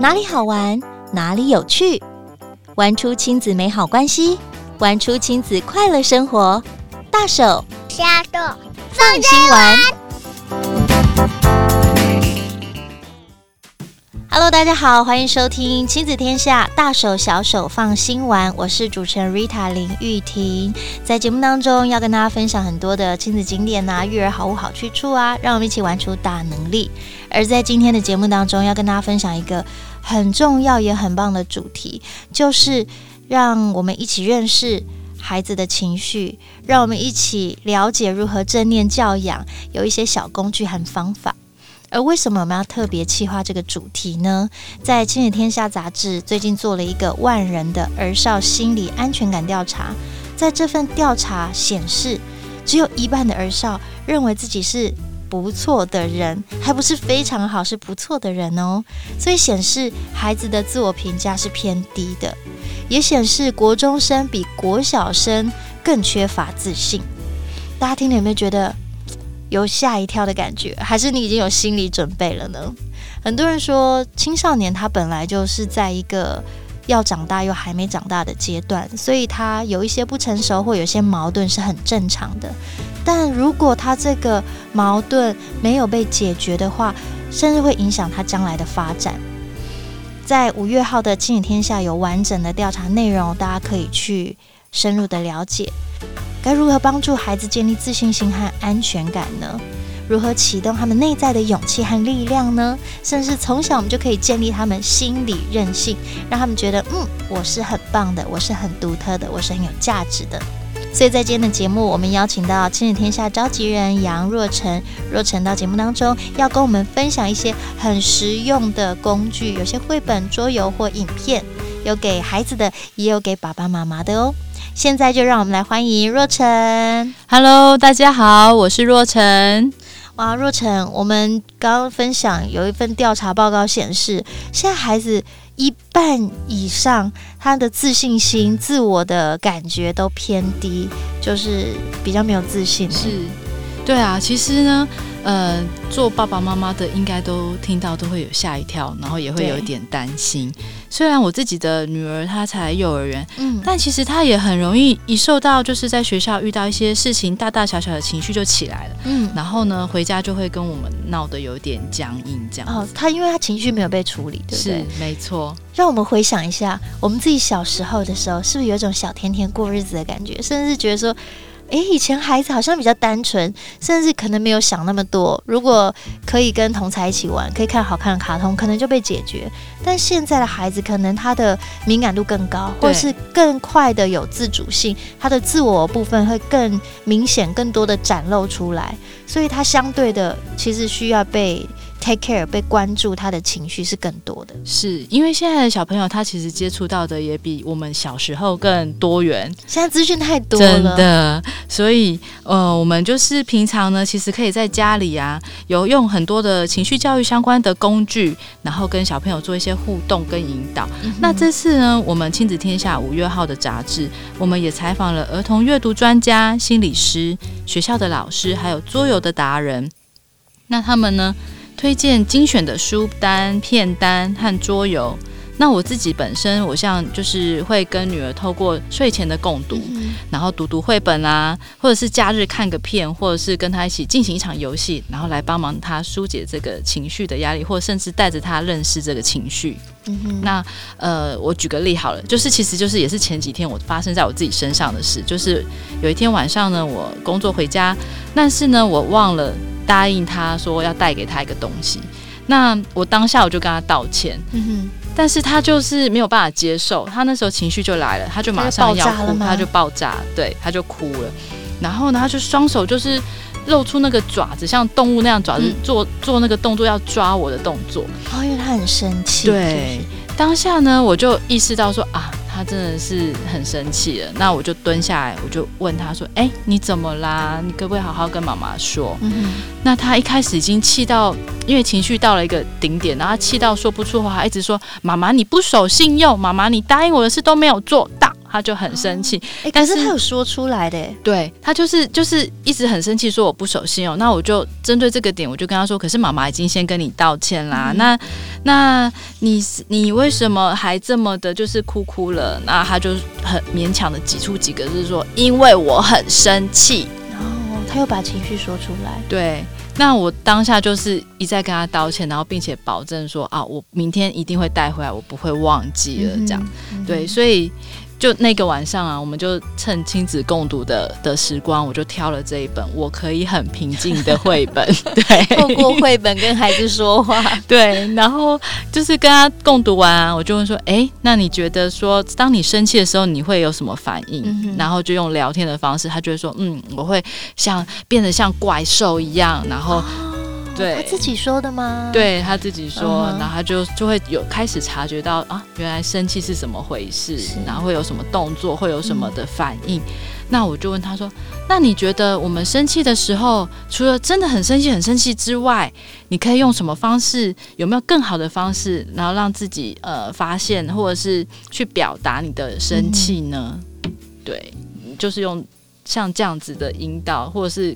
哪里好玩，哪里有趣，玩出亲子美好关系，玩出亲子快乐生活。大手小手放心玩。Hello，大家好，欢迎收听亲子天下大手小手放心玩。我是主持人 Rita 林玉婷，在节目当中要跟大家分享很多的亲子景点啊、育儿好物好去处啊，让我们一起玩出大能力。而在今天的节目当中，要跟大家分享一个很重要也很棒的主题，就是让我们一起认识孩子的情绪，让我们一起了解如何正念教养，有一些小工具和方法。而为什么我们要特别企划这个主题呢？在《亲子天下》杂志最近做了一个万人的儿少心理安全感调查，在这份调查显示，只有一半的儿少认为自己是不错的人，还不是非常好，是不错的人哦。所以显示孩子的自我评价是偏低的，也显示国中生比国小生更缺乏自信。大家听了有没有觉得？有吓一跳的感觉，还是你已经有心理准备了呢？很多人说，青少年他本来就是在一个要长大又还没长大的阶段，所以他有一些不成熟或有些矛盾是很正常的。但如果他这个矛盾没有被解决的话，甚至会影响他将来的发展。在五月号的《亲子天下》有完整的调查内容，大家可以去深入的了解。该如何帮助孩子建立自信心和安全感呢？如何启动他们内在的勇气和力量呢？甚至从小我们就可以建立他们心理韧性，让他们觉得，嗯，我是很棒的，我是很独特的，我是很有价值的。所以在今天的节目，我们邀请到亲子天下召集人杨若晨，若晨到节目当中要跟我们分享一些很实用的工具，有些绘本、桌游或影片，有给孩子的，也有给爸爸妈妈的哦。现在就让我们来欢迎若晨。Hello，大家好，我是若晨。啊，若晨，我们刚刚分享有一份调查报告显示，现在孩子一半以上他的自信心、自我的感觉都偏低，就是比较没有自信。是，对啊，其实呢。呃，做爸爸妈妈的应该都听到都会有吓一跳，然后也会有一点担心。虽然我自己的女儿她才幼儿园，嗯，但其实她也很容易一受到就是在学校遇到一些事情，大大小小的情绪就起来了，嗯，然后呢回家就会跟我们闹得有点僵硬这样。哦，她因为她情绪没有被处理，对不对？是，没错。让我们回想一下，我们自己小时候的时候，是不是有一种小甜甜过日子的感觉，甚至觉得说。诶，以前孩子好像比较单纯，甚至可能没有想那么多。如果可以跟同才一起玩，可以看好看的卡通，可能就被解决。但现在的孩子，可能他的敏感度更高，或是更快的有自主性，他的自我部分会更明显、更多的展露出来，所以他相对的其实需要被。Take care 被关注，他的情绪是更多的，是因为现在的小朋友他其实接触到的也比我们小时候更多元，现在资讯太多了，真的，所以呃，我们就是平常呢，其实可以在家里啊，有用很多的情绪教育相关的工具，然后跟小朋友做一些互动跟引导。嗯、那这次呢，我们亲子天下五月号的杂志，我们也采访了儿童阅读专家、心理师、学校的老师，还有桌游的达人，那他们呢，推荐精选的书单、片单和桌游。那我自己本身，我像就是会跟女儿透过睡前的共读，嗯、然后读读绘本啊，或者是假日看个片，或者是跟她一起进行一场游戏，然后来帮忙她疏解这个情绪的压力，或甚至带着她认识这个情绪。嗯。那呃，我举个例好了，就是其实就是也是前几天我发生在我自己身上的事，就是有一天晚上呢，我工作回家，但是呢，我忘了。答应他说要带给他一个东西，那我当下我就跟他道歉，嗯哼，但是他就是没有办法接受，他那时候情绪就来了，他就马上要哭，他就爆炸，对，他就哭了，然后呢，他就双手就是露出那个爪子，像动物那样爪子做做那个动作要抓我的动作，哦，因为他很生气，对，当下呢，我就意识到说啊。他真的是很生气了，那我就蹲下来，我就问他说：“哎、欸，你怎么啦？你可不可以好好跟妈妈说？”嗯、那他一开始已经气到，因为情绪到了一个顶点，然后气到说不出话，一直说：“妈妈你不守信用，妈妈你答应我的事都没有做到。”他就很生气。哎、哦，但是他有说出来的，对他就是就是一直很生气，说我不守信用。那我就针对这个点，我就跟他说，可是妈妈已经先跟你道歉啦。嗯、那那你你为什么还这么的，就是哭哭了？那他就很勉强的挤出几个字说，因为我很生气。哦，他又把情绪说出来。对。那我当下就是一再跟他道歉，然后并且保证说啊，我明天一定会带回来，我不会忘记了。这样，嗯、对，所以。就那个晚上啊，我们就趁亲子共读的的时光，我就挑了这一本我可以很平静的绘本，对，透过绘本跟孩子说话，对，然后就是跟他共读完啊，我就问说，哎、欸，那你觉得说，当你生气的时候，你会有什么反应？嗯、然后就用聊天的方式，他就会说，嗯，我会像变得像怪兽一样，然后。对，他自己说的吗？对，他自己说，嗯、然后他就就会有开始察觉到啊，原来生气是怎么回事，然后会有什么动作，会有什么的反应。嗯、那我就问他说：“那你觉得我们生气的时候，除了真的很生气、很生气之外，你可以用什么方式？有没有更好的方式，然后让自己呃发现，或者是去表达你的生气呢？”嗯、对，就是用像这样子的引导，或者是。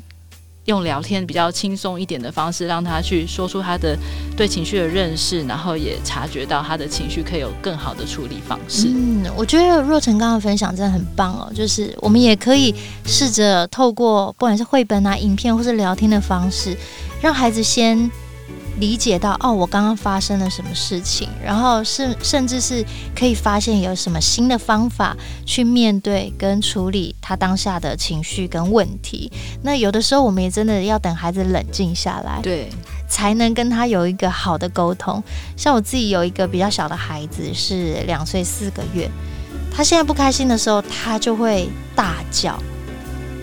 用聊天比较轻松一点的方式，让他去说出他的对情绪的认识，然后也察觉到他的情绪可以有更好的处理方式。嗯，我觉得若晨刚刚分享真的很棒哦，就是我们也可以试着透过不管是绘本啊、影片或是聊天的方式，让孩子先。理解到哦，我刚刚发生了什么事情，然后是甚至是可以发现有什么新的方法去面对跟处理他当下的情绪跟问题。那有的时候我们也真的要等孩子冷静下来，对，才能跟他有一个好的沟通。像我自己有一个比较小的孩子，是两岁四个月，他现在不开心的时候，他就会大叫。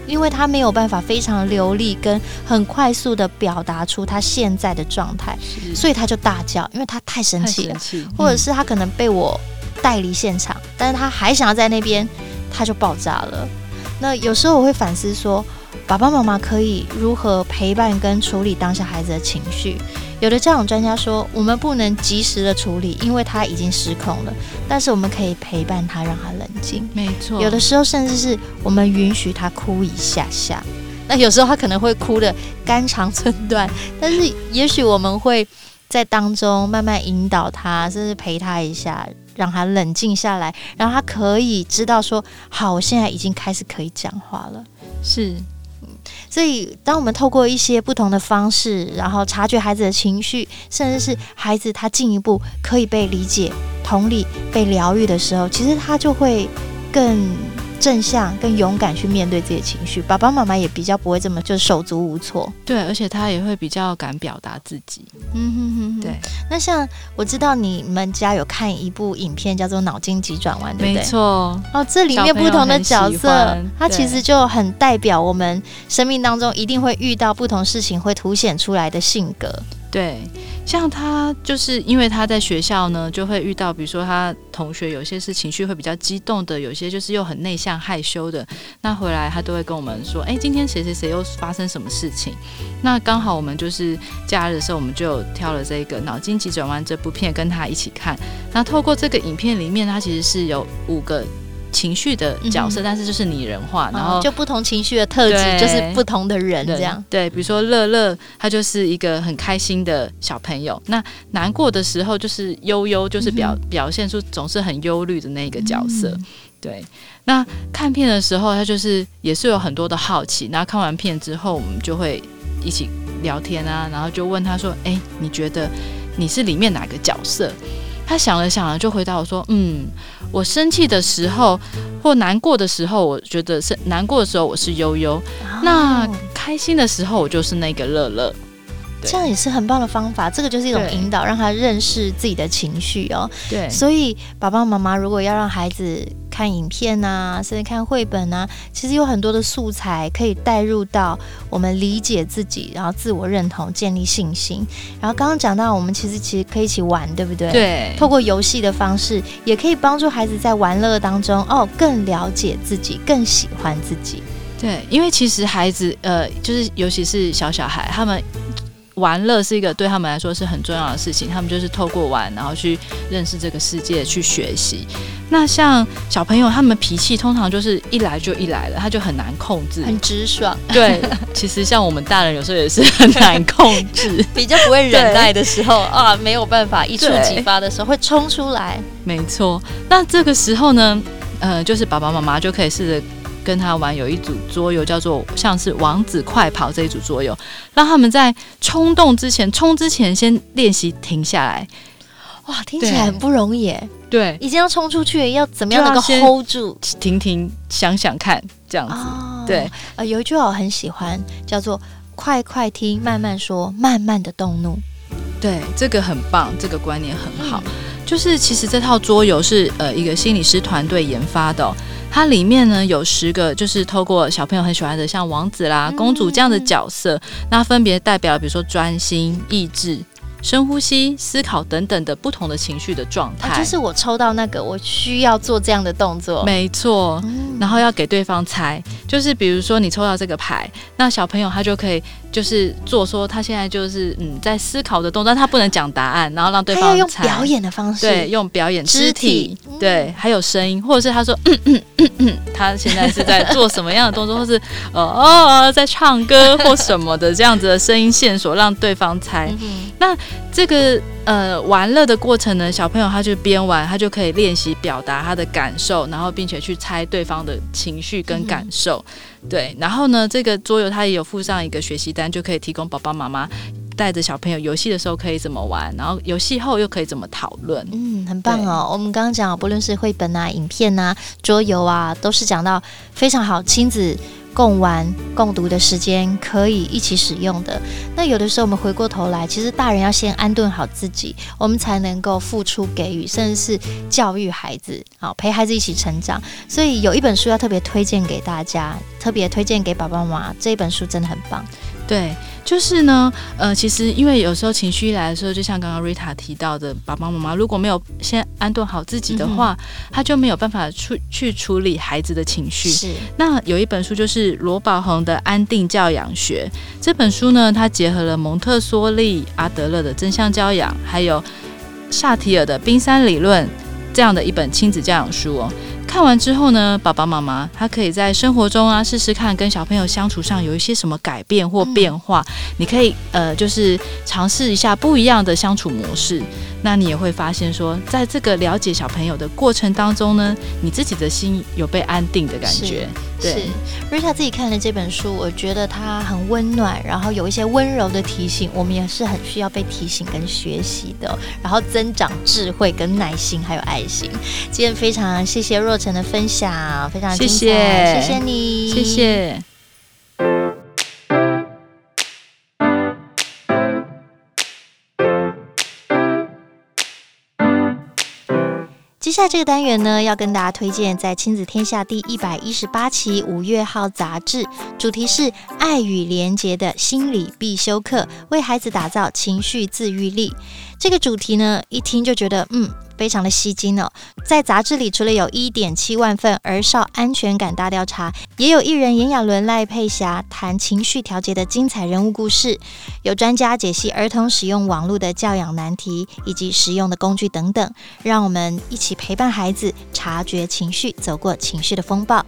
因为他没有办法非常流利跟很快速的表达出他现在的状态，所以他就大叫，因为他太生气了，嗯、或者是他可能被我带离现场，但是他还想要在那边，他就爆炸了。那有时候我会反思说，爸爸妈妈可以如何陪伴跟处理当下孩子的情绪？有的家长专家说，我们不能及时的处理，因为他已经失控了。但是我们可以陪伴他，让他冷静。没错，有的时候甚至是我们允许他哭一下下。那有时候他可能会哭的肝肠寸断，但是也许我们会在当中慢慢引导他，甚至陪他一下，让他冷静下来，然后他可以知道说：好，我现在已经开始可以讲话了。是。所以，当我们透过一些不同的方式，然后察觉孩子的情绪，甚至是孩子他进一步可以被理解、同理、被疗愈的时候，其实他就会更。正向、跟勇敢去面对自己的情绪，爸爸妈妈也比较不会这么就手足无措。对，而且他也会比较敢表达自己。嗯哼哼，对。那像我知道你们家有看一部影片，叫做《脑筋急转弯》，对不对？没错。哦，这里面不同的角色，它其实就很代表我们生命当中一定会遇到不同事情会凸显出来的性格。对，像他就是因为他在学校呢，就会遇到，比如说他同学有些是情绪会比较激动的，有些就是又很内向害羞的。那回来他都会跟我们说，哎，今天谁谁谁又发生什么事情？那刚好我们就是假日的时候，我们就挑了这个《脑筋急转弯》这部片跟他一起看。那透过这个影片里面，它其实是有五个。情绪的角色，嗯、但是就是拟人化，然后、哦、就不同情绪的特质，就是不同的人这样。对，比如说乐乐，他就是一个很开心的小朋友。那难过的时候，就是悠悠，就是表、嗯、表现出总是很忧虑的那个角色。嗯、对，那看片的时候，他就是也是有很多的好奇。那看完片之后，我们就会一起聊天啊，然后就问他说：“哎，你觉得你是里面哪个角色？”他想了想了，就回答我说：“嗯。”我生气的时候，或难过的时候，我觉得是难过的时候，我是悠悠；哦、那开心的时候，我就是那个乐乐。这样也是很棒的方法，这个就是一种引导，让他认识自己的情绪哦。对，所以爸爸妈妈如果要让孩子看影片啊，甚至看绘本啊，其实有很多的素材可以带入到我们理解自己，然后自我认同、建立信心。然后刚刚讲到，我们其实其实可以一起玩，对不对？对。透过游戏的方式，也可以帮助孩子在玩乐当中哦，更了解自己，更喜欢自己。对，因为其实孩子呃，就是尤其是小小孩，他们。玩乐是一个对他们来说是很重要的事情，他们就是透过玩，然后去认识这个世界，去学习。那像小朋友，他们脾气通常就是一来就一来了，他就很难控制，很直爽。对，其实像我们大人有时候也是很难控制，比较不会忍耐的时候啊，没有办法一触即发的时候会冲出来。没错，那这个时候呢，呃，就是爸爸妈妈就可以试着。跟他玩有一组桌游，叫做像是王子快跑这一组桌游，让他们在冲动之前、冲之前先练习停下来。哇，听起来很不容易耶。对，已经要冲出去，要怎么样能够 hold 住？停停，想想看，这样子。哦、对，呃，有一句话我很喜欢，叫做“快快听，慢慢说，慢慢的动怒”。对，这个很棒，这个观念很好。嗯、就是其实这套桌游是呃一个心理师团队研发的、哦。它里面呢有十个，就是透过小朋友很喜欢的，像王子啦、公主这样的角色，那分别代表，比如说专心、意志。深呼吸、思考等等的不同的情绪的状态，啊，就是我抽到那个，我需要做这样的动作。没错，嗯、然后要给对方猜，就是比如说你抽到这个牌，那小朋友他就可以就是做说他现在就是嗯在思考的动作，但他不能讲答案，然后让对方猜。用表演的方式，对，用表演肢体，对，还有声音，或者是他说嗯嗯嗯嗯，他现在是在做什么样的动作，或是 哦哦在唱歌或什么的这样子的声音线索，让对方猜。嗯、那这个呃玩乐的过程呢，小朋友他就边玩，他就可以练习表达他的感受，然后并且去猜对方的情绪跟感受。嗯、对，然后呢，这个桌游它也有附上一个学习单，就可以提供爸爸妈妈带着小朋友游戏的时候可以怎么玩，然后游戏后又可以怎么讨论。嗯，很棒哦。我们刚刚讲，不论是绘本啊、影片啊、桌游啊，都是讲到非常好亲子。共玩共读的时间可以一起使用的。那有的时候我们回过头来，其实大人要先安顿好自己，我们才能够付出给予，甚至是教育孩子，好陪孩子一起成长。所以有一本书要特别推荐给大家，特别推荐给爸爸妈妈，这一本书真的很棒。对，就是呢，呃，其实因为有时候情绪一来的时候，就像刚刚 Rita 提到的，爸爸妈妈如果没有先安顿好自己的话，嗯、他就没有办法去去处理孩子的情绪。是，那有一本书就是罗宝恒的《安定教养学》这本书呢，它结合了蒙特梭利、阿德勒的真相教养，还有萨提尔的冰山理论这样的一本亲子教养书哦。看完之后呢，爸爸妈妈他可以在生活中啊试试看，跟小朋友相处上有一些什么改变或变化。嗯、你可以呃，就是尝试一下不一样的相处模式。那你也会发现说，在这个了解小朋友的过程当中呢，你自己的心有被安定的感觉。是，对是，Rita 自己看了这本书，我觉得它很温暖，然后有一些温柔的提醒，我们也是很需要被提醒跟学习的，然后增长智慧跟耐心还有爱心。今天非常谢谢若晨的分享，非常，谢谢，谢谢你，谢谢。接下来这个单元呢，要跟大家推荐在《亲子天下》第一百一十八期五月号杂志，主题是“爱与连结的心理必修课”，为孩子打造情绪自愈力。这个主题呢，一听就觉得嗯。非常的吸睛哦！在杂志里，除了有一点七万份儿少安全感大调查，也有艺人炎亚纶、赖佩霞谈情绪调节的精彩人物故事，有专家解析儿童使用网络的教养难题以及实用的工具等等，让我们一起陪伴孩子察觉情绪，走过情绪的风暴。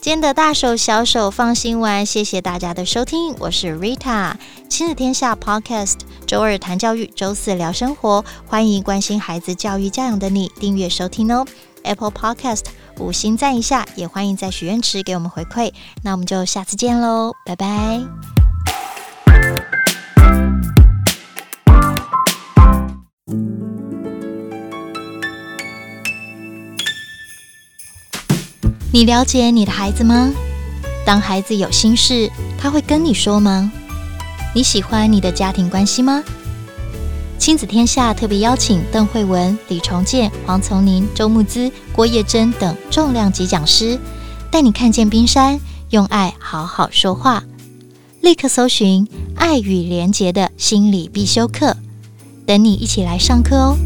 今天的大手小手放心玩，谢谢大家的收听，我是 Rita，亲子天下 Podcast，周二谈教育，周四聊生活，欢迎关心孩子教育教养的你订阅收听哦。Apple Podcast 五星赞一下，也欢迎在许愿池给我们回馈，那我们就下次见喽，拜拜。你了解你的孩子吗？当孩子有心事，他会跟你说吗？你喜欢你的家庭关系吗？亲子天下特别邀请邓惠文、李重建、黄从宁、周慕姿、郭叶珍等重量级讲师，带你看见冰山，用爱好好说话。立刻搜寻“爱与连结”的心理必修课，等你一起来上课哦。